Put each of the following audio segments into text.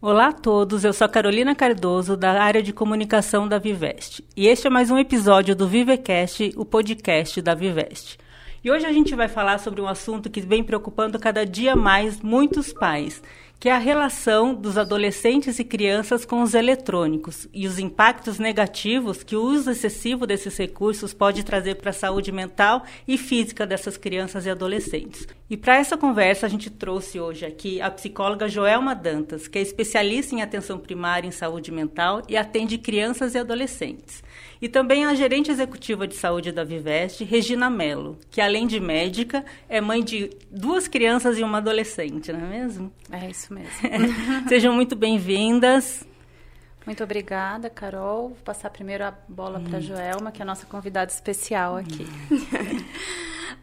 Olá a todos, eu sou Carolina Cardoso, da área de comunicação da Viveste. E este é mais um episódio do Vivecast, o podcast da Viveste. E hoje a gente vai falar sobre um assunto que vem preocupando cada dia mais muitos pais, que é a relação dos adolescentes e crianças com os eletrônicos e os impactos negativos que o uso excessivo desses recursos pode trazer para a saúde mental e física dessas crianças e adolescentes. E para essa conversa, a gente trouxe hoje aqui a psicóloga Joelma Dantas, que é especialista em atenção primária em saúde mental e atende crianças e adolescentes. E também a gerente executiva de saúde da Viveste, Regina Mello, que além de médica, é mãe de duas crianças e uma adolescente, não é mesmo? É isso mesmo. Sejam muito bem-vindas. Muito obrigada, Carol. Vou passar primeiro a bola hum. para a Joelma, que é a nossa convidada especial aqui. Hum.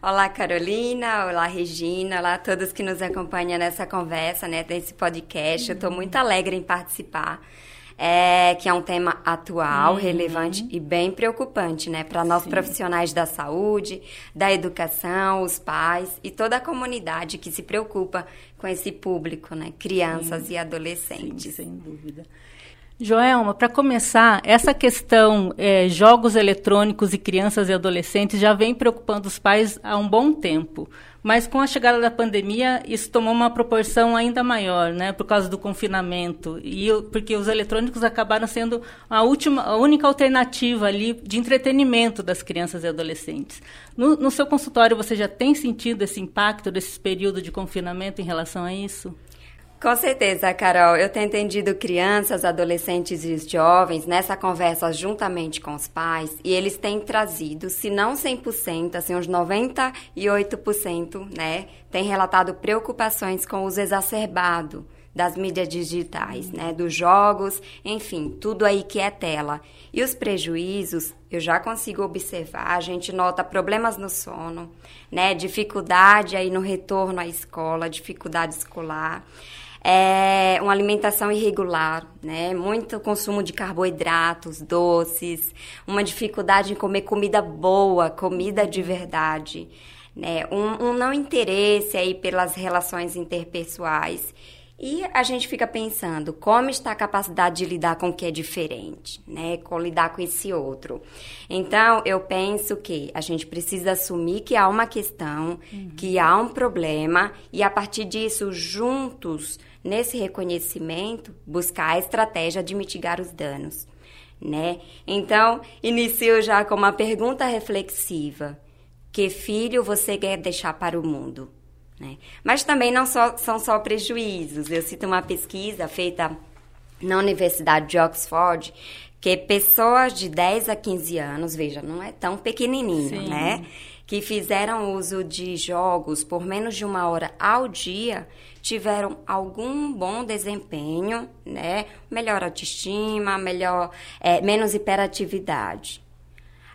olá, Carolina. Olá, Regina. Olá a todos que nos acompanham nessa conversa, né, nesse podcast. Hum. Eu estou muito alegre em participar é, que é um tema atual, uhum. relevante e bem preocupante, né, para nós profissionais da saúde, da educação, os pais e toda a comunidade que se preocupa com esse público, né, crianças Sim. e adolescentes. Sim, sem dúvida. Joelma, para começar, essa questão é, jogos eletrônicos e crianças e adolescentes já vem preocupando os pais há um bom tempo. Mas com a chegada da pandemia, isso tomou uma proporção ainda maior, né, por causa do confinamento. E porque os eletrônicos acabaram sendo a, última, a única alternativa ali de entretenimento das crianças e adolescentes. No, no seu consultório, você já tem sentido esse impacto desse período de confinamento em relação a isso? Com certeza, Carol. Eu tenho entendido crianças, adolescentes e jovens nessa conversa juntamente com os pais e eles têm trazido, se não 100%, assim, uns 98%, né, têm relatado preocupações com o uso exacerbado das mídias digitais, né, dos jogos, enfim, tudo aí que é tela. E os prejuízos, eu já consigo observar, a gente nota problemas no sono, né, dificuldade aí no retorno à escola, dificuldade escolar é uma alimentação irregular, né? Muito consumo de carboidratos, doces, uma dificuldade em comer comida boa, comida de verdade, né? Um, um não interesse aí pelas relações interpessoais. E a gente fica pensando como está a capacidade de lidar com o que é diferente, né? Com lidar com esse outro. Então, eu penso que a gente precisa assumir que há uma questão, uhum. que há um problema, e a partir disso, juntos, nesse reconhecimento, buscar a estratégia de mitigar os danos, né? Então, inicio já com uma pergunta reflexiva: que filho você quer deixar para o mundo? Né? Mas também não só, são só prejuízos. Eu cito uma pesquisa feita na Universidade de Oxford que pessoas de 10 a 15 anos, veja, não é tão pequenininho, Sim. né? Que fizeram uso de jogos por menos de uma hora ao dia tiveram algum bom desempenho, né? Melhor autoestima, melhor, é, menos hiperatividade.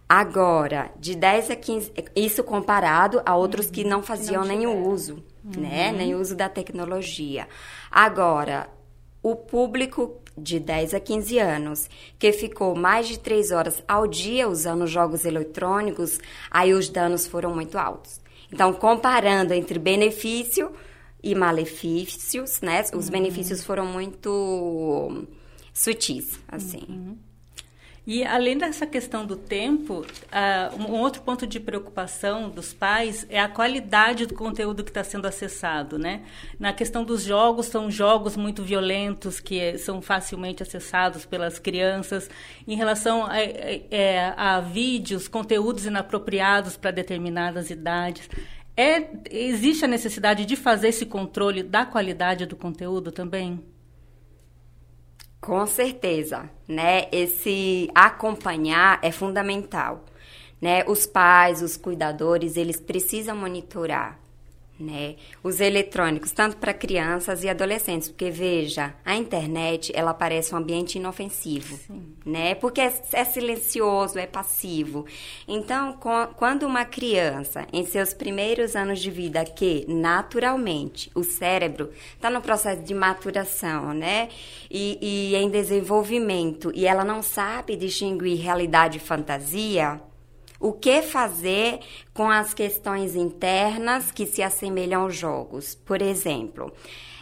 Agora, de 10 a 15, isso comparado a outros uhum, que não faziam nem o uso, né? uhum. né? Nem uso da tecnologia. Agora, o público de 10 a 15 anos, que ficou mais de 3 horas ao dia usando jogos eletrônicos, aí os danos foram muito altos. Então, comparando entre benefício e malefícios, né? Os uhum. benefícios foram muito sutis, assim. Uhum. E além dessa questão do tempo, uh, um outro ponto de preocupação dos pais é a qualidade do conteúdo que está sendo acessado, né? Na questão dos jogos, são jogos muito violentos que são facilmente acessados pelas crianças. Em relação a, a, é, a vídeos, conteúdos inapropriados para determinadas idades. É, existe a necessidade de fazer esse controle da qualidade do conteúdo também? Com certeza, né? Esse acompanhar é fundamental, né? Os pais, os cuidadores, eles precisam monitorar né? Os eletrônicos, tanto para crianças e adolescentes, porque veja, a internet ela parece um ambiente inofensivo, Sim. né? Porque é, é, silencioso, é passivo. Então, com, quando uma criança, em seus primeiros anos de vida, que naturalmente o cérebro está no processo de maturação, né? E, e em desenvolvimento, e ela não sabe distinguir realidade e fantasia, o que fazer com as questões internas que se assemelham aos jogos? Por exemplo,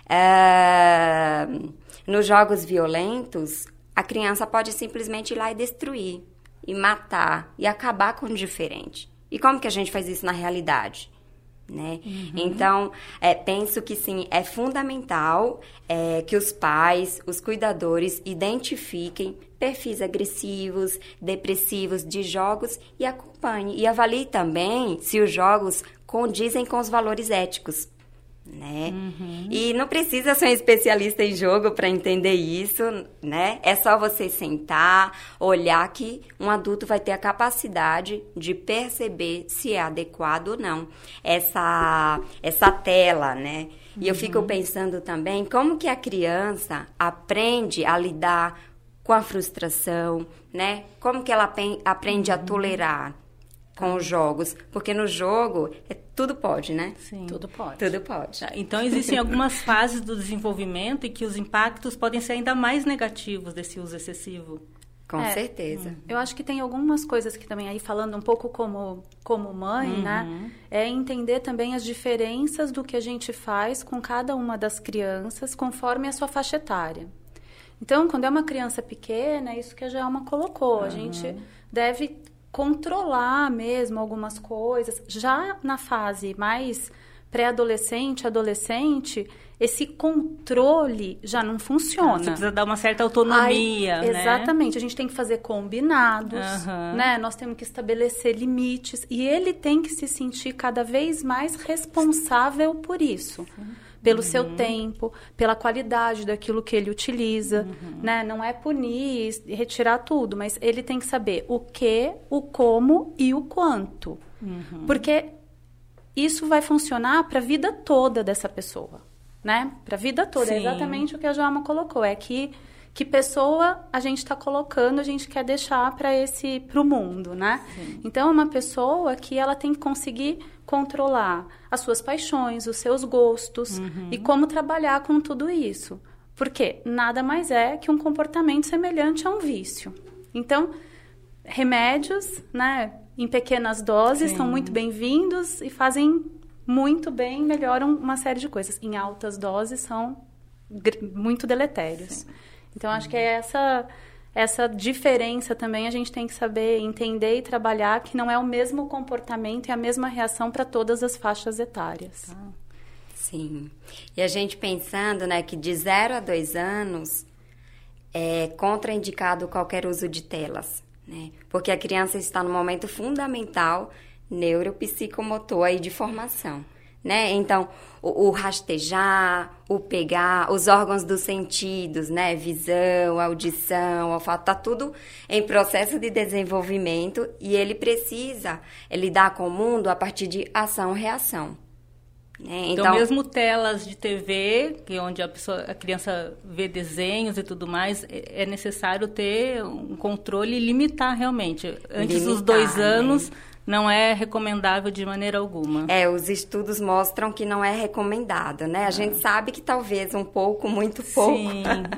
uh, Nos jogos violentos, a criança pode simplesmente ir lá e destruir, e matar, e acabar com o diferente. E como que a gente faz isso na realidade? Né? Uhum. Então, é, penso que sim, é fundamental é, que os pais, os cuidadores identifiquem perfis agressivos, depressivos de jogos e acompanhem. E avalie também se os jogos condizem com os valores éticos né? Uhum. E não precisa ser um especialista em jogo para entender isso, né? É só você sentar, olhar que um adulto vai ter a capacidade de perceber se é adequado ou não essa essa tela, né? E eu fico uhum. pensando também como que a criança aprende a lidar com a frustração, né? Como que ela aprende a uhum. tolerar com os jogos, porque no jogo é, tudo pode, né? Sim. Tudo pode. Tudo pode. Tá, então existem algumas fases do desenvolvimento em que os impactos podem ser ainda mais negativos desse uso excessivo. Com é, certeza. Eu acho que tem algumas coisas que também aí falando um pouco como como mãe, né, uhum. né, é entender também as diferenças do que a gente faz com cada uma das crianças conforme a sua faixa etária. Então, quando é uma criança pequena, é isso que a Jalma colocou, uhum. a gente deve controlar mesmo algumas coisas. Já na fase mais pré-adolescente, adolescente, esse controle já não funciona. Você precisa dar uma certa autonomia, Aí, né? Exatamente. A gente tem que fazer combinados, uhum. né? Nós temos que estabelecer limites e ele tem que se sentir cada vez mais responsável por isso. Uhum pelo uhum. seu tempo, pela qualidade daquilo que ele utiliza, uhum. né? Não é punir e retirar tudo, mas ele tem que saber o que, o como e o quanto. Uhum. Porque isso vai funcionar para a vida toda dessa pessoa, né? Para a vida toda. É Sim. É exatamente o que a Joama colocou. É que que pessoa a gente está colocando, a gente quer deixar para esse para o mundo, né? Sim. Então, é uma pessoa que ela tem que conseguir controlar as suas paixões, os seus gostos uhum. e como trabalhar com tudo isso. Porque nada mais é que um comportamento semelhante a um vício. Então, remédios, né, em pequenas doses Sim. são muito bem-vindos e fazem muito bem, melhoram uma série de coisas. Em altas doses são muito deletérios. Sim. Então, acho que é essa essa diferença também a gente tem que saber entender e trabalhar que não é o mesmo comportamento e a mesma reação para todas as faixas etárias. Ah. Sim. E a gente pensando, né, que de 0 a 2 anos é contraindicado qualquer uso de telas, né? Porque a criança está no momento fundamental neuropsicomotor aí de formação né? Então, o, o, rastejar, o pegar, os órgãos dos sentidos, né? Visão, audição, olfato, tá tudo em processo de desenvolvimento e ele precisa lidar com o mundo a partir de ação-reação. Né? Então, então, mesmo telas de TV, que é onde a pessoa, a criança vê desenhos e tudo mais, é, é necessário ter um controle e limitar realmente. Antes limitar, dos dois né? anos, né? Não é recomendável de maneira alguma. É, os estudos mostram que não é recomendado, né? A ah. gente sabe que talvez um pouco, muito pouco, Sim,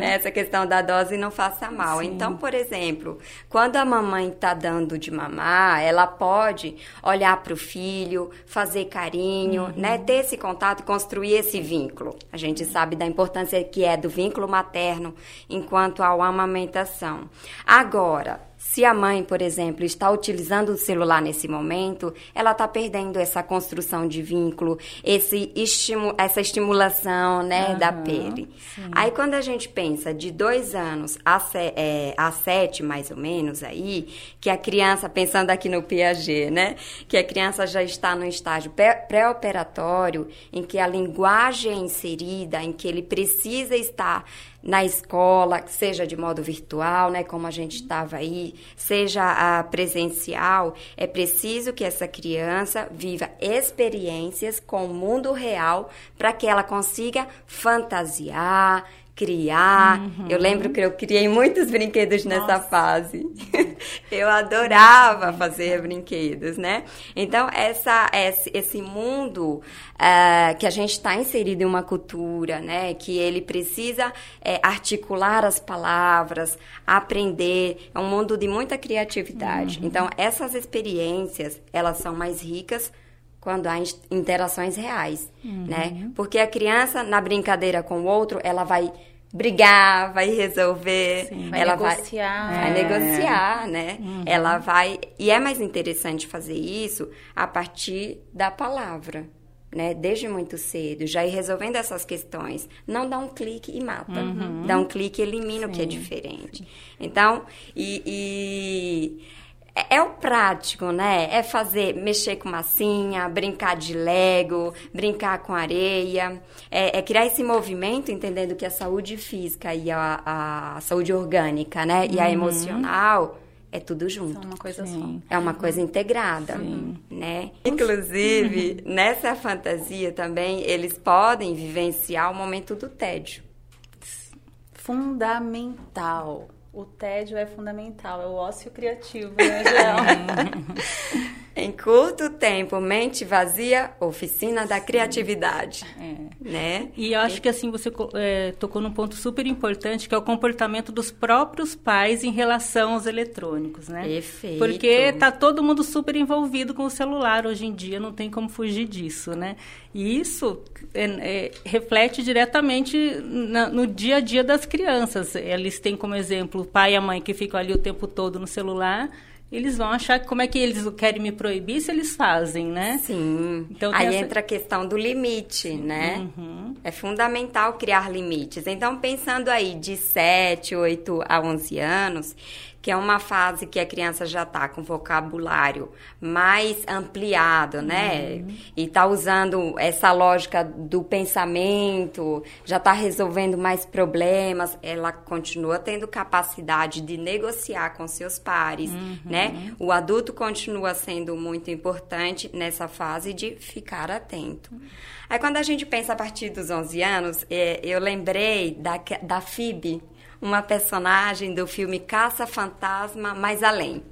né? essa questão da dose não faça mal. Sim. Então, por exemplo, quando a mamãe está dando de mamar, ela pode olhar para o filho, fazer carinho, uhum. né? Ter esse contato e construir esse vínculo. A gente sabe da importância que é do vínculo materno enquanto a amamentação. Agora, se a mãe, por exemplo, está utilizando o celular nesse momento, ela está perdendo essa construção de vínculo, esse estimu essa estimulação né, uhum, da pele. Sim. Aí, quando a gente pensa de dois anos a, é, a sete, mais ou menos, aí, que a criança, pensando aqui no Piaget, né, que a criança já está no estágio pré-operatório, em que a linguagem é inserida, em que ele precisa estar na escola, seja de modo virtual, né, como a gente estava aí, seja a presencial, é preciso que essa criança viva experiências com o mundo real para que ela consiga fantasiar, criar. Uhum. Eu lembro que eu criei muitos brinquedos Nossa. nessa fase. eu adorava fazer brinquedos, né? Então, essa, esse mundo uh, que a gente está inserido em uma cultura, né? Que ele precisa é, articular as palavras, aprender. É um mundo de muita criatividade. Uhum. Então, essas experiências, elas são mais ricas quando há interações reais, uhum. né? Porque a criança, na brincadeira com o outro, ela vai brigar, vai resolver, Sim, vai ela negociar. vai, vai É. negociar, né? Uhum. Ela vai e é mais interessante fazer isso a partir da palavra. Né, desde muito cedo, já ir resolvendo essas questões. Não dá um clique e mata. Dá um clique e elimina o que é Sim. diferente. Então, e, e é, é o prático, né? É fazer, mexer com massinha, brincar de Lego, brincar com areia. É, é criar esse movimento, entendendo que a saúde física e a, a saúde orgânica, né? E a emocional é tudo junto. São uma coisa Sim. É uma coisa integrada, né? Inclusive, nessa fantasia também, eles podem vivenciar o momento do tédio. Fundamental. O tédio é fundamental, é o ócio criativo, né, Gel? Em curto tempo, mente vazia, oficina da criatividade, né? E eu acho que assim você é, tocou num ponto super importante que é o comportamento dos próprios pais em relação aos eletrônicos, né? Perfeito. Porque tá todo mundo super envolvido com o celular hoje em dia, não tem como fugir disso, né? E isso é, é, reflete diretamente na- no dia a dia das crianças. Eles têm como exemplo o pai e a mãe que ficam ali o tempo todo no celular. Eles vão achar que como é que eles querem me proibir se eles fazem, né? Sim. Então, Aí essa- entra a questão do limite, né? Uhum. É fundamental criar limites. Então, pensando aí de 7, 8 a 11 anos, que é uma fase que a criança já está com vocabulário mais ampliado, né? Uhum. E está usando essa lógica do pensamento, já está resolvendo mais problemas, ela continua tendo capacidade de negociar com seus pares, Uhum. né? O adulto continua sendo muito importante nessa fase de ficar atento. Aí quando a gente pensa a partir dos 11 anos, é, eu lembrei da, da Phoebe, uma personagem do filme Caça Fantasma Mais Além.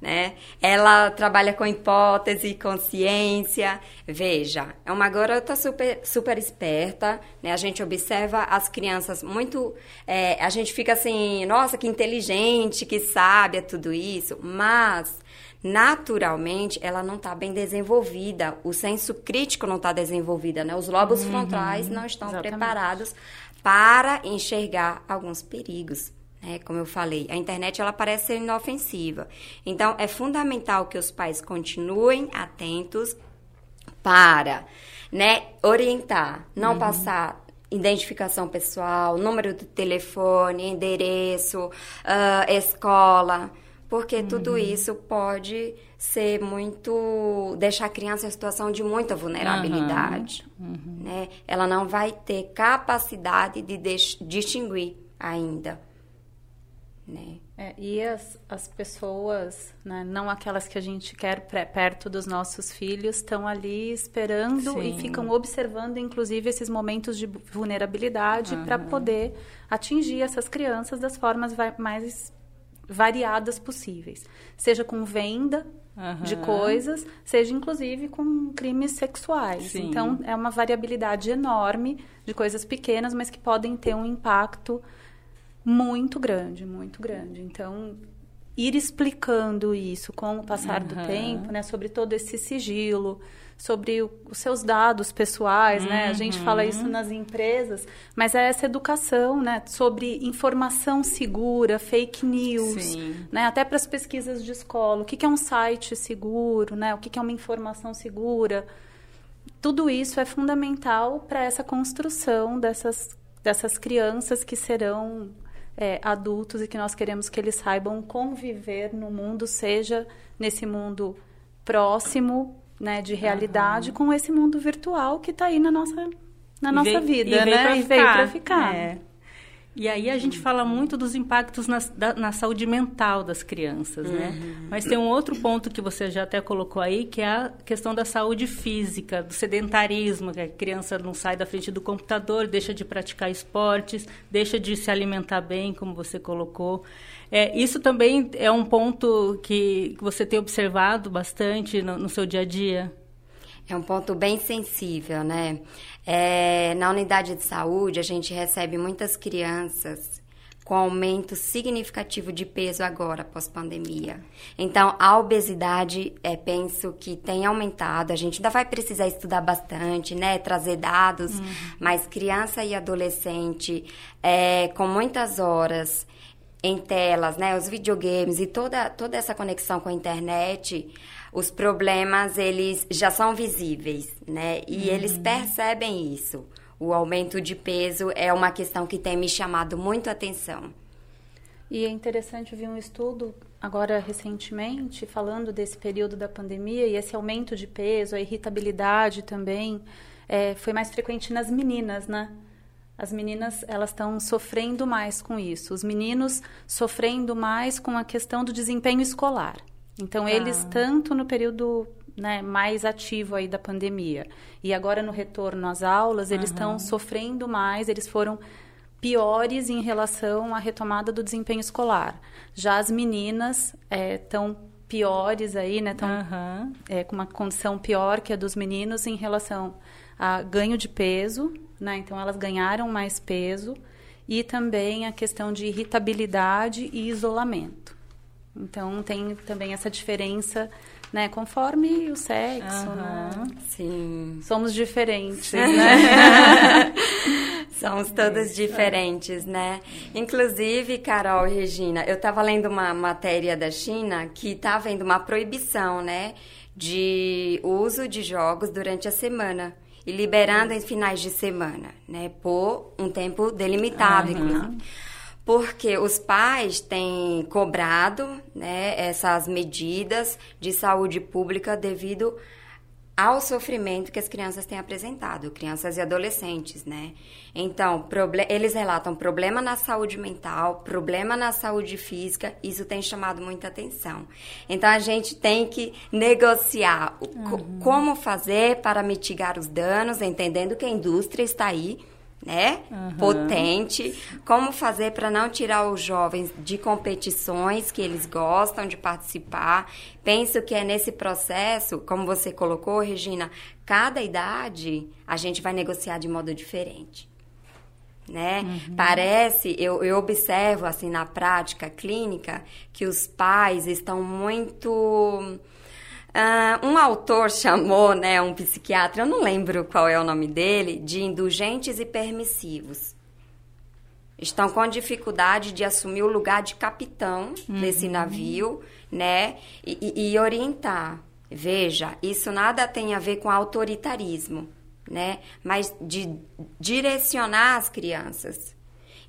Né? Ela trabalha com hipótese, consciência. Veja, é uma garota super, super esperta. Né? A gente observa as crianças muito. é, a gente fica assim, nossa, que inteligente, que sábia, tudo isso. Mas naturalmente ela não está bem desenvolvida. O senso crítico não está desenvolvido, né? Os lobos frontais não estão exatamente. preparados para enxergar alguns perigos. Né? Como eu falei, a internet ela parece ser inofensiva. Então, é fundamental que os pais continuem atentos para né, orientar, não passar identificação pessoal, número de telefone, endereço, ah, escola, porque tudo isso pode ser muito deixar a criança em situação de muita vulnerabilidade, né? Ela não vai ter capacidade de dis- distinguir ainda, né? É, e as, as pessoas, né, não aquelas que a gente quer perto dos nossos filhos, estão ali esperando Sim. e ficam observando, inclusive, esses momentos de vulnerabilidade para poder atingir essas crianças das formas mais variadas possíveis. Seja com venda de Aham. coisas, seja inclusive com crimes sexuais. Sim. Então, é uma variabilidade enorme de coisas pequenas, mas que podem ter um impacto muito grande, muito grande. Então, ir explicando isso com o passar do Aham. tempo, né, sobre todo esse sigilo, sobre o- os seus dados pessoais, né? A gente fala isso Uhum. nas empresas, mas é essa educação, né, sobre informação segura, fake news, Sim. né, até para as pesquisas de escola, o que que é um site seguro, né? O que que é uma informação segura? Tudo isso é fundamental para essa construção dessas, dessas crianças que serão é, adultos e que nós queremos que eles saibam conviver no mundo, seja nesse mundo próximo, né, de realidade, com esse mundo virtual que está aí na nossa, na nossa veio- vida, e veio né? pra e veio ficar. para ficar. É. E aí a gente fala muito dos impactos na, da- na saúde mental das crianças, né? Mas tem um outro ponto que você já até colocou aí, que é a questão da saúde física, do sedentarismo, que a criança não sai da frente do computador, deixa de praticar esportes, deixa de se alimentar bem, como você colocou. É, isso também é um ponto que, que você tem observado bastante no, no seu dia a dia? É um ponto bem sensível, né? É, na unidade de saúde, a gente recebe muitas crianças com aumento significativo de peso agora, pós-pandemia. Então, a obesidade, é, penso que tem aumentado. A gente ainda vai precisar estudar bastante, né? Trazer dados, uhum. mas criança e adolescente é, com muitas horas em telas, né? Os videogames e toda, toda essa conexão com a internet, os problemas, eles já são visíveis, né? E uhum. eles percebem isso o aumento de peso é uma questão que tem me chamado muito a atenção. E é interessante ver um estudo agora recentemente falando desse período da pandemia e esse aumento de peso, a irritabilidade também é, foi mais frequente nas meninas, né? As meninas elas estão sofrendo mais com isso, os meninos sofrendo mais com a questão do desempenho escolar. Então ah. eles tanto no período né, mais ativo aí da pandemia. E agora no retorno às aulas, eles estão uhum. sofrendo mais, eles foram piores em relação à retomada do desempenho escolar. Já as meninas estão é, piores aí, né? Estão uhum. é, com uma condição pior que a dos meninos em relação a ganho de peso, né? Então elas ganharam mais peso e também a questão de irritabilidade e isolamento. Então tem também essa diferença né? Conforme o sexo, uhum. né? Sim. Somos diferentes, né? Somos todas diferentes, né? Inclusive, Carol e Regina, eu estava lendo uma matéria da China que está havendo uma proibição, né? De uso de jogos durante a semana e liberando em finais de semana, né? Por um tempo delimitado, uhum. inclusive porque os pais têm cobrado né, essas medidas de saúde pública devido ao sofrimento que as crianças têm apresentado, crianças e adolescentes, né? Então, eles relatam problema na saúde mental, problema na saúde física, isso tem chamado muita atenção. Então, a gente tem que negociar uhum. como fazer para mitigar os danos, entendendo que a indústria está aí né? Uhum. Potente. Como fazer para não tirar os jovens de competições que eles gostam de participar? Penso que é nesse processo, como você colocou, Regina, cada idade a gente vai negociar de modo diferente. Né? Uhum. Parece, eu, eu observo assim na prática clínica que os pais estão muito Uh, um autor chamou, né, um psiquiatra, eu não lembro qual é o nome dele, de indulgentes e permissivos. Estão com dificuldade de assumir o lugar de capitão uhum. desse navio, né, e, e, orientar. Veja, isso nada tem a ver com autoritarismo, né, mas de direcionar as crianças.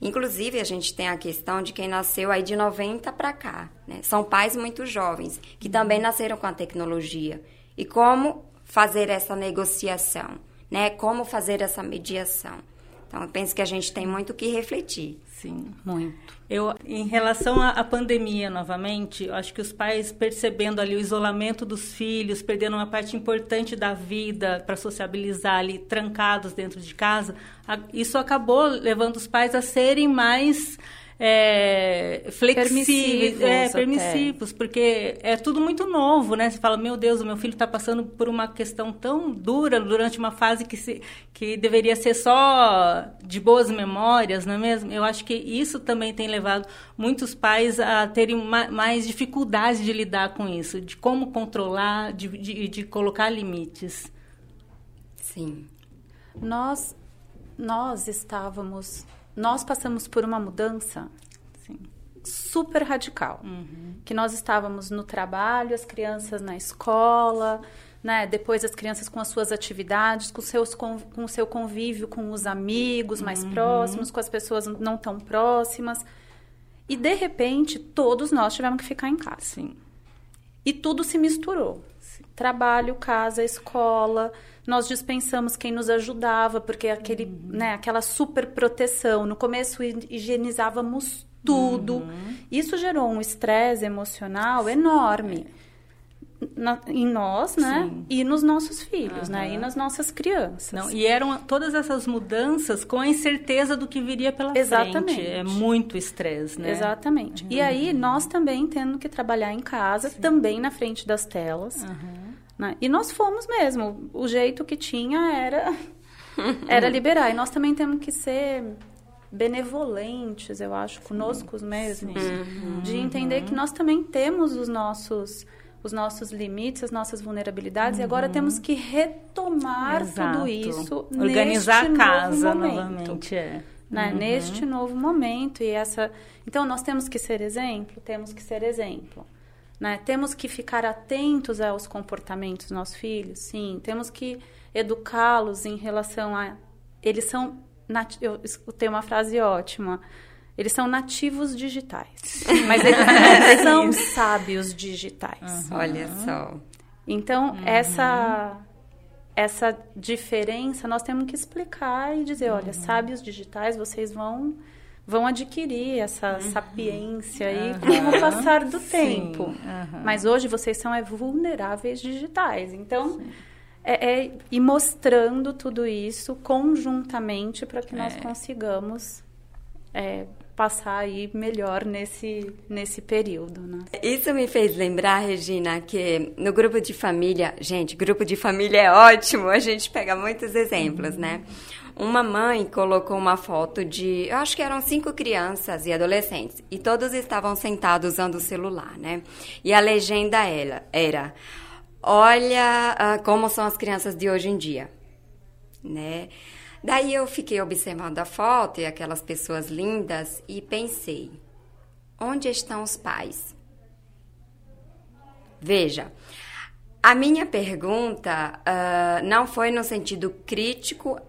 Inclusive, a gente tem a questão de quem nasceu aí de 90 para cá. Né? São pais muito jovens, que também nasceram com a tecnologia. E como fazer essa negociação? Né? Como fazer essa mediação? Então, eu penso que a gente tem muito que refletir. Sim, muito. Eu, em relação à, pandemia, novamente, acho que os pais percebendo ali o isolamento dos filhos, perdendo uma parte importante da vida para sociabilizar ali, trancados dentro de casa, isso acabou levando os pais a serem mais é, flexíveis, é, permissivos, porque é tudo muito novo, né? Você fala, meu Deus, o meu filho está passando por uma questão tão dura durante uma fase que, se, que deveria ser só de boas memórias, não é mesmo? Eu acho que isso também tem levado muitos pais a terem ma mais dificuldade de lidar com isso, de como controlar, de, de, de colocar limites. Sim. Nós, nós estávamos nós passamos por uma mudança assim, super radical. Uhum. Que nós estávamos no trabalho, as crianças na escola, né? Depois as crianças com as suas atividades, com, seus, com, com o seu convívio com os amigos mais uhum. próximos, com as pessoas não tão próximas. E de repente, todos nós tivemos que ficar em casa. Sim. E tudo se misturou. Sim. Trabalho, casa, escola, nós dispensamos quem nos ajudava, porque aquele, uhum. né, aquela super proteção. No começo higienizávamos tudo. Uhum. Isso gerou um estresse emocional enorme. Na, em nós, né? Sim. E nos nossos filhos, uhum. né? E nas nossas crianças. Não, e eram todas essas mudanças com a incerteza do que viria pela Exatamente. frente. É muito estresse, né? Exatamente. Uhum. E aí, nós também tendo que trabalhar em casa, Sim. também na frente das telas. Uhum. Né? E nós fomos mesmo. O jeito que tinha era, era liberar. E nós também temos que ser benevolentes, eu acho, conosco mesmos, uhum. de entender que nós também temos os nossos os nossos limites, as nossas vulnerabilidades, uhum. e agora uhum. temos que retomar Exato. tudo isso organizar a casa novamente, é. Né? Uhum. Neste novo momento e essa, então nós temos que ser exemplo, temos que ser exemplo. Né? Temos que ficar atentos aos comportamentos dos nossos filhos, sim. Temos que educá-los em relação a. Eles são. Eu tenho uma frase ótima. Eles são nativos digitais. Mas eles não são sábios digitais. Uhum. Olha só. Então, uhum. essa essa diferença nós temos que explicar e dizer, olha, uhum. sábios digitais, vocês vão vão adquirir essa uhum. sapiência aí uhum. com o passar do tempo. Uhum. Mas hoje vocês são é, vulneráveis digitais. Então, é, é ir mostrando tudo isso conjuntamente para que nós é. consigamos é, passar aí melhor nesse, nesse período. Né? Isso me fez lembrar, Regina, que no grupo de família, gente, grupo de família é ótimo, a gente pega muitos exemplos, uhum. né? Uma mãe colocou uma foto de, eu acho que eram cinco crianças e adolescentes, e todos estavam sentados usando o celular, né? E a legenda era, era olha uh, como são as crianças de hoje em dia, né? Daí eu fiquei observando a foto e aquelas pessoas lindas e pensei: onde estão os pais? Veja, a minha pergunta uh, não foi no sentido crítico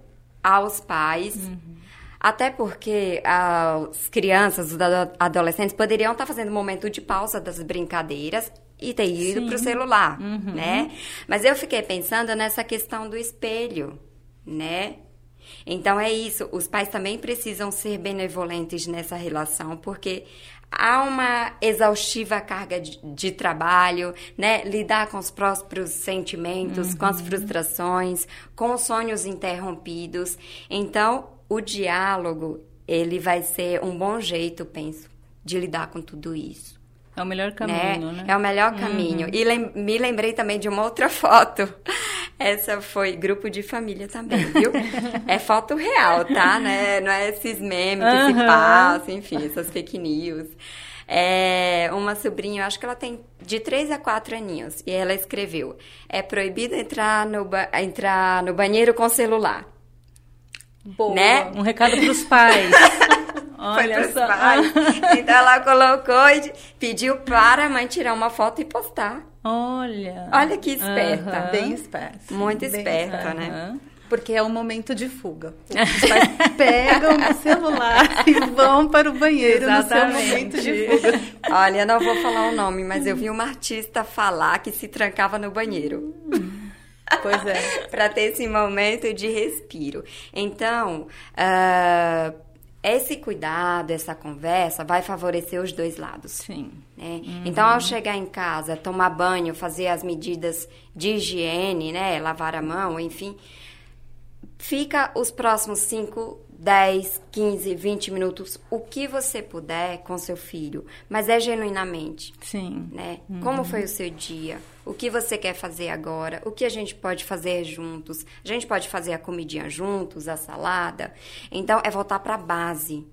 aos pais. Uhum. Até porque as crianças, os adolescentes poderiam estar fazendo um momento de pausa das brincadeiras e ter ido para o celular, uhum. né? Mas eu fiquei pensando nessa questão do espelho, né? Então é isso, os pais também precisam ser benevolentes nessa relação, porque há uma exaustiva carga de, de trabalho, né? Lidar com os próprios sentimentos, uhum. com as uhum. frustrações, com os sonhos interrompidos. Então, o diálogo, ele vai ser um bom jeito, penso, de lidar com tudo isso. É o melhor caminho, né? né? É o melhor caminho. Uhum. E lem me lembrei também de uma outra foto. Essa foi grupo de família também, viu? é foto real, tá? Né? Não é esses memes que uhum. se passam, enfim, essas fake news. É uma sobrinha, eu acho que ela tem de 3 a 4 aninhos. E ela escreveu: É proibido entrar no, entrar no banheiro com celular. Boa. Né? Um recado para os pais. Olha Foi só. Pais. Então ela colocou e pediu para a mãe tirar uma foto e postar. Olha. Olha que esperta. Bem esperta. Muito Bem esperta, né? Porque é um momento de fuga. Os pais pegam o celular e vão para o banheiro Exatamente. no seu momento de fuga. Olha, não vou falar o nome, mas eu vi uma artista falar que se trancava no banheiro. Pois é. para ter esse momento de respiro. Então, uh, esse cuidado, essa conversa vai favorecer os dois lados. Sim. Né? Uhum. Então, ao chegar em casa, tomar banho, fazer as medidas de higiene, né? Lavar a mão, enfim. Fica os próximos 5, 10, 15, 20 minutos, o que você puder com seu filho, mas é genuinamente. Sim. Né? Uhum. Como foi o seu dia? O que você quer fazer agora? O que a gente pode fazer juntos? A gente pode fazer a comidinha juntos, a salada? Então, é voltar para a base.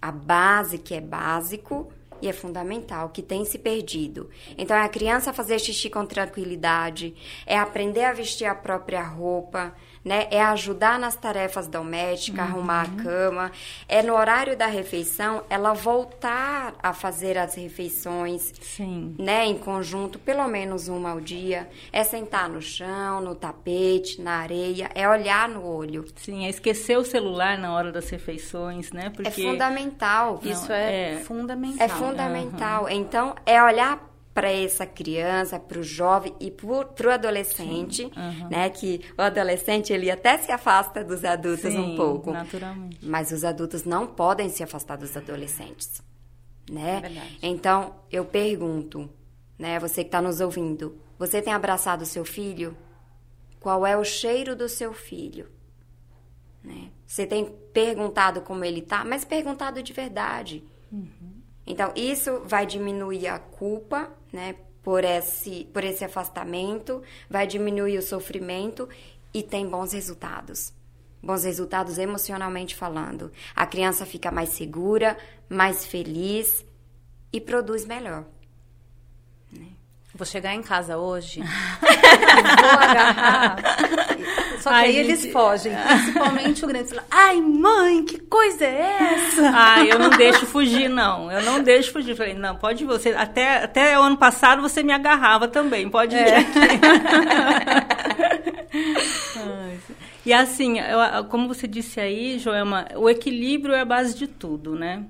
A base que é básico e é fundamental, que tem se perdido. Então, é a criança fazer xixi com tranquilidade, é aprender a vestir a própria roupa, né? É ajudar nas tarefas domésticas, uhum. arrumar a cama. É no horário da refeição ela voltar a fazer as refeições, Sim. né? Em conjunto, pelo menos uma ao dia. É sentar no chão, no tapete, na areia. É olhar no olho. Sim, é esquecer o celular na hora das refeições, né? Porque... É fundamental. Isso é, é, fundamental. É fundamental. Uhum. Então, é olhar para essa criança, para o jovem e para o adolescente, uhum. né? Que o adolescente ele até se afasta dos adultos Sim, um pouco, naturalmente. mas os adultos não podem se afastar dos adolescentes, né? É então eu pergunto, né? Você que está nos ouvindo, você tem abraçado o seu filho? Qual é o cheiro do seu filho? Né? Você tem perguntado como ele tá, mas perguntado de verdade. Uhum. Então, isso vai diminuir a culpa, né, por esse, por esse afastamento, vai diminuir o sofrimento e tem bons resultados. bons resultados emocionalmente falando. A criança fica mais segura, mais feliz e produz melhor. Vou chegar em casa hoje, vou agarrar. Só que Ai, aí gente... eles fogem, principalmente o grande. Ai, mãe, que coisa é essa? Ah, eu não deixo fugir, não. Eu não deixo fugir. Falei, não, pode você. Até, até o ano passado você me agarrava também, pode vir é. e assim, como você disse aí, Joelma, o equilíbrio é a base de tudo, né?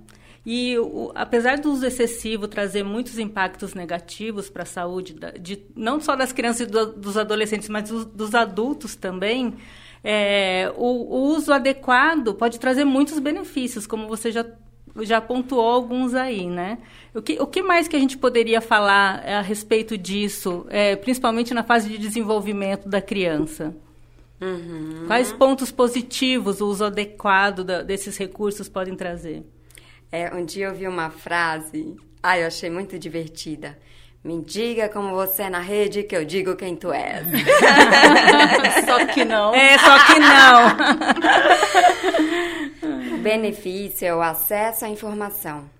E o, apesar do uso excessivo trazer muitos impactos negativos para a saúde, da, de, não só das crianças e do, dos adolescentes, mas dos, dos adultos também, é, o, o, uso adequado pode trazer muitos benefícios, como você já, já pontuou alguns aí, né? O que, o que mais que a gente poderia falar a respeito disso, é, principalmente na fase de desenvolvimento da criança? Uhum. Quais pontos positivos o uso adequado da, desses recursos podem trazer? É, um dia eu vi uma frase, ai, eu achei muito divertida. Me diga como você é na rede que eu digo quem tu és. só que não. É, só que não. o benefício é o acesso à informação,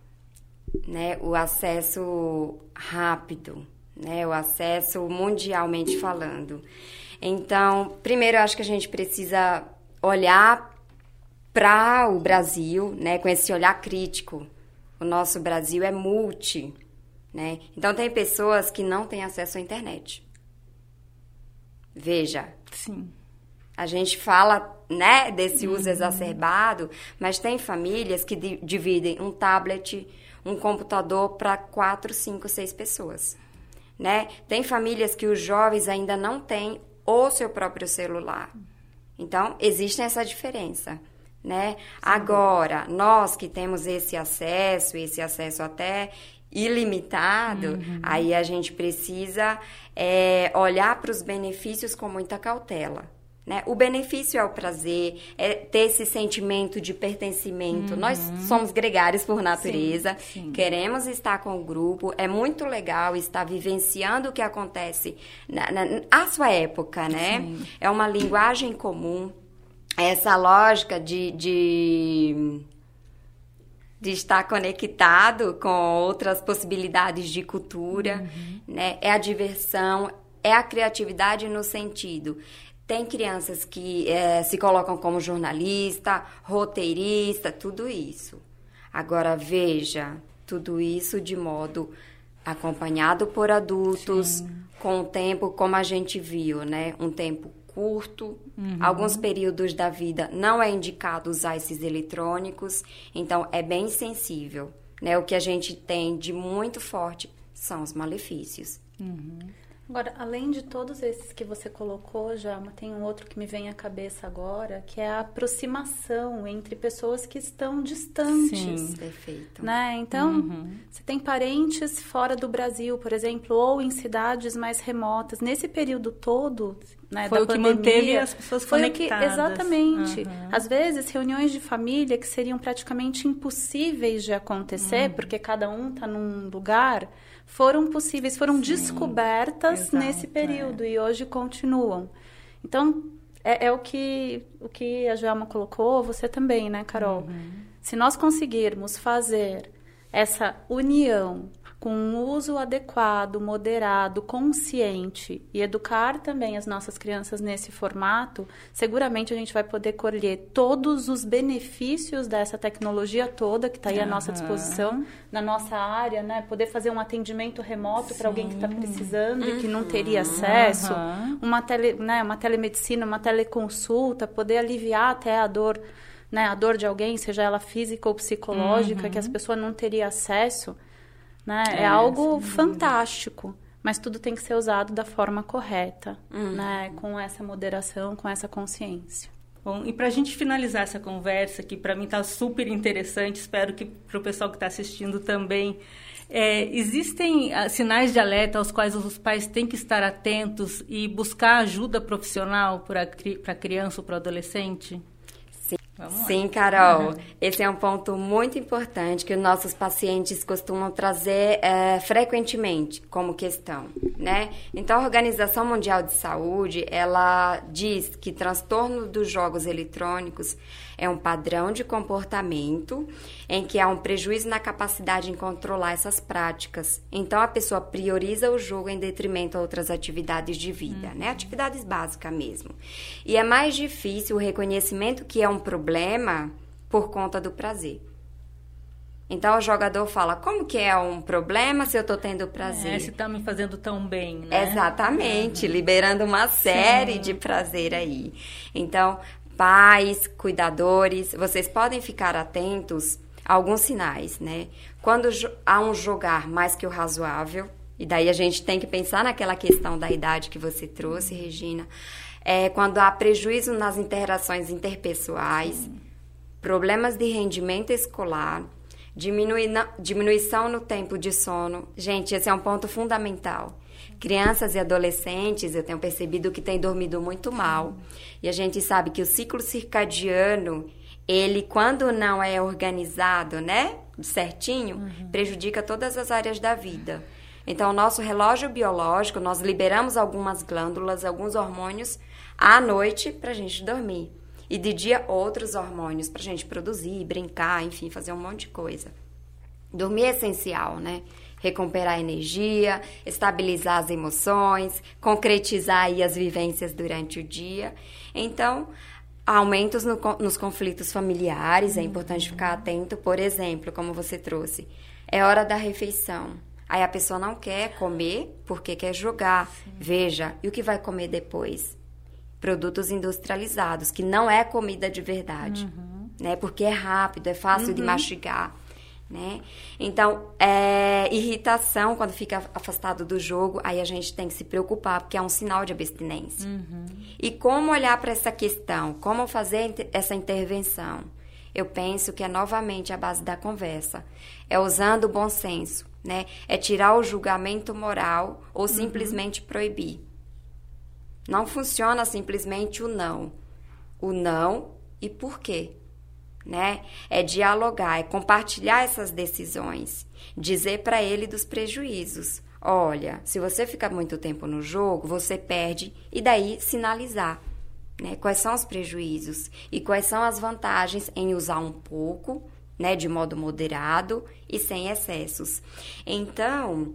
né? O acesso rápido, né? O acesso mundialmente falando. Então, primeiro eu acho que a gente precisa olhar para o Brasil, né, com esse olhar crítico. O nosso Brasil é multi, né? Então tem pessoas que não têm acesso à internet. Veja. Sim. A gente fala, né, desse uso uhum. exacerbado, mas tem famílias que di dividem um tablet, um computador para quatro, cinco, seis pessoas, né? Tem famílias que os jovens ainda não têm o seu próprio celular. Então, existe essa diferença né? Agora, nós que temos esse acesso, esse acesso até ilimitado, uhum. aí a gente precisa é, olhar para os benefícios com muita cautela. Né? O benefício é o prazer, é ter esse sentimento de pertencimento. Uhum. Nós somos gregários por natureza, sim, sim. queremos estar com o grupo, é muito legal estar vivenciando o que acontece na, na, na sua época, né? Sim. É uma linguagem comum essa lógica de, de, de estar conectado com outras possibilidades de cultura, uhum. né? É a diversão, é a criatividade no sentido. Tem crianças que é, se colocam como jornalista, roteirista, tudo isso. Agora veja, tudo isso de modo acompanhado por adultos, Sim. com o tempo, como a gente viu, né? Um tempo curto. Uhum. Alguns períodos da vida não é indicado usar esses eletrônicos, então é bem sensível. Né? O que a gente tem de muito forte são os malefícios. Uhum. Agora, além de todos esses que você colocou, Jalma, tem um outro que me vem à cabeça agora, que é a aproximação entre pessoas que estão distantes. Sim, perfeito. Né? Então, uhum. você tem parentes fora do Brasil, por exemplo, ou em cidades mais remotas. Nesse período todo, né, foi da o pandemia, que manteve as pessoas foi conectadas. Que, exatamente. Uhum. Às vezes, reuniões de família que seriam praticamente impossíveis de acontecer, uhum. porque cada um está num lugar foram possíveis, foram Sim, descobertas exato, nesse período é. e hoje continuam. Então, é, é, o, que, o que a Joelma colocou, você também, né, Carol? Uhum. Se nós conseguirmos fazer essa união com um uso adequado, moderado, consciente e educar também as nossas crianças nesse formato, seguramente a gente vai poder colher todos os benefícios dessa tecnologia toda que está aí à nossa disposição, na nossa área, né? Poder fazer um atendimento remoto para alguém que está precisando uhum. e que não teria uhum. acesso, uhum. uma, tele, né, uma telemedicina, uma teleconsulta, poder aliviar até a dor. Né, a dor de alguém, seja ela física ou psicológica, que as uhum. pessoas não teriam acesso né? É, é algo fantástico. Mas tudo tem que ser usado da forma correta, uhum. né? Com essa moderação, com essa consciência. Bom, e para a gente finalizar essa conversa, que para mim está super interessante, espero que para o pessoal que está assistindo também, é, existem uh, sinais de alerta aos quais os pais têm que estar atentos e buscar ajuda profissional para a criança ou para o adolescente? Vamos Sim, lá. Carol. Esse é um ponto muito importante que os nossos pacientes costumam trazer é, frequentemente como questão, né? Então, a Organização Mundial de Saúde, ela diz que transtorno dos jogos eletrônicos é um padrão de comportamento em que há um prejuízo na capacidade em controlar essas práticas. Então, a pessoa prioriza o jogo em detrimento a outras atividades de vida, uhum. né? Atividades básicas mesmo. E é mais difícil o reconhecimento que é um problema por conta do prazer. Então o jogador fala: como que é um problema se eu estou tendo prazer? É, se está me fazendo tão bem, né? Exatamente, uhum. liberando uma série Sim. de prazer aí. Então, pais, cuidadores, vocês podem ficar atentos a alguns sinais, né? Quando há um jogar mais que o razoável, e daí a gente tem que pensar naquela questão da idade que você trouxe, Regina é, quando há prejuízo nas interações interpessoais, problemas de rendimento escolar, diminuição no tempo de sono. Gente, esse é um ponto fundamental. Crianças e adolescentes, eu tenho percebido que têm dormido muito mal. E a gente sabe que o ciclo circadiano, ele, quando não é organizado, né, certinho, uhum. prejudica todas as áreas da vida. Então, o nosso relógio biológico, nós liberamos algumas glândulas, alguns hormônios à noite para a gente dormir. E de dia, outros hormônios para a gente produzir, brincar, enfim, fazer um monte de coisa. Dormir é essencial, né? Recuperar a energia, estabilizar as emoções, concretizar aí as vivências durante o dia. Então, aumentos no, nos conflitos familiares, é importante ficar atento. Por exemplo, como você trouxe, é hora da refeição. Aí a pessoa não quer comer porque quer jogar. Sim. Veja, e o que vai comer depois? produtos industrializados, que não é comida de verdade, uhum. né? Porque é rápido, é fácil uhum. de mastigar, né? Então, é, irritação quando fica afastado do jogo, aí a gente tem que se preocupar, porque é um sinal de abstinência. Uhum. E como olhar para essa questão? Como fazer essa intervenção? Eu penso que é novamente a base da conversa. É usando o bom senso, né? É tirar o julgamento moral ou uhum. simplesmente proibir. Não funciona simplesmente o não. O não e por quê. Né? É dialogar, é compartilhar essas decisões, dizer para ele dos prejuízos. Olha, se você ficar muito tempo no jogo, você perde e daí sinalizar, né? Quais são os prejuízos e quais são as vantagens em usar um pouco, né, de modo moderado e sem excessos. Então,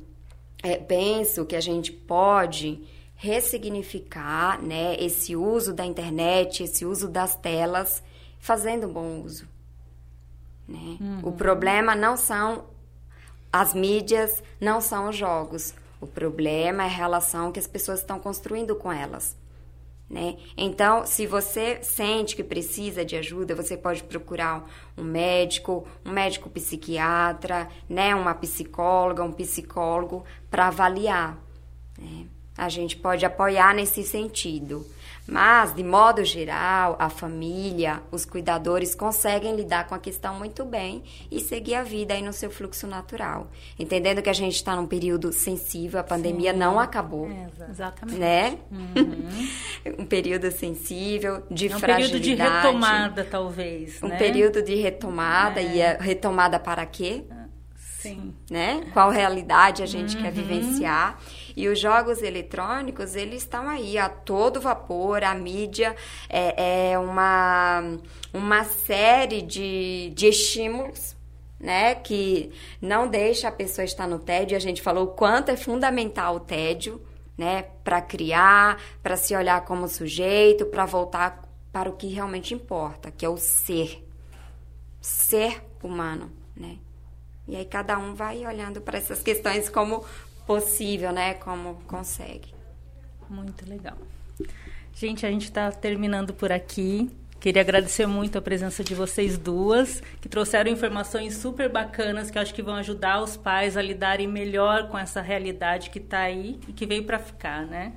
é, penso que a gente pode ressignificar né, esse uso da internet, esse uso das telas, fazendo um bom uso. Né? Uhum. O problema não são as mídias, não são os jogos. O problema é a relação que as pessoas estão construindo com elas. Né? Então, se você sente que precisa de ajuda, você pode procurar um médico, um médico psiquiatra, né? uma psicóloga, um psicólogo para avaliar. Né? a gente pode apoiar nesse sentido. Mas, de modo geral, a família, os cuidadores conseguem lidar com a questão muito bem e seguir a vida aí no seu fluxo natural. Entendendo que a gente está num período sensível, a pandemia Sim. não acabou. É, exatamente. Né? Uhum. um período sensível, de é um fragilidade. Um período de retomada, talvez. Um né? período de retomada. É. E a retomada para quê? Sim. Né? Qual realidade a gente uhum. quer vivenciar. E os jogos eletrônicos, eles estão aí a todo vapor, a mídia é, é uma, uma série de, de estímulos né, que não deixa a pessoa estar no tédio. A gente falou o quanto é fundamental o tédio, né, para criar, para se olhar como sujeito, para voltar para o que realmente importa, que é o ser, ser humano, né? E aí cada um vai olhando para essas questões como possível, né? Como consegue. Muito legal. Gente, a gente está terminando por aqui. Queria agradecer muito a presença de vocês duas, que trouxeram informações super bacanas que acho que vão ajudar os pais a lidarem melhor com essa realidade que está aí e que veio para ficar, né?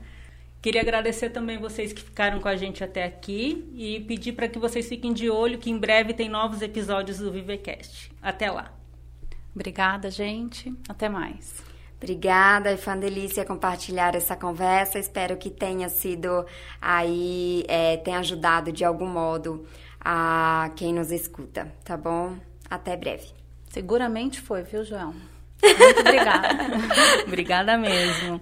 Queria agradecer também vocês que ficaram com a gente até aqui e pedir para que vocês fiquem de olho que em breve tem novos episódios do Vivecast. Até lá. Obrigada, gente. Até mais. Obrigada, foi uma delícia compartilhar essa conversa. Espero que tenha sido aí, é, tenha ajudado de algum modo a quem nos escuta, tá bom? Até breve. Seguramente foi, viu, João? Muito obrigada. obrigada mesmo.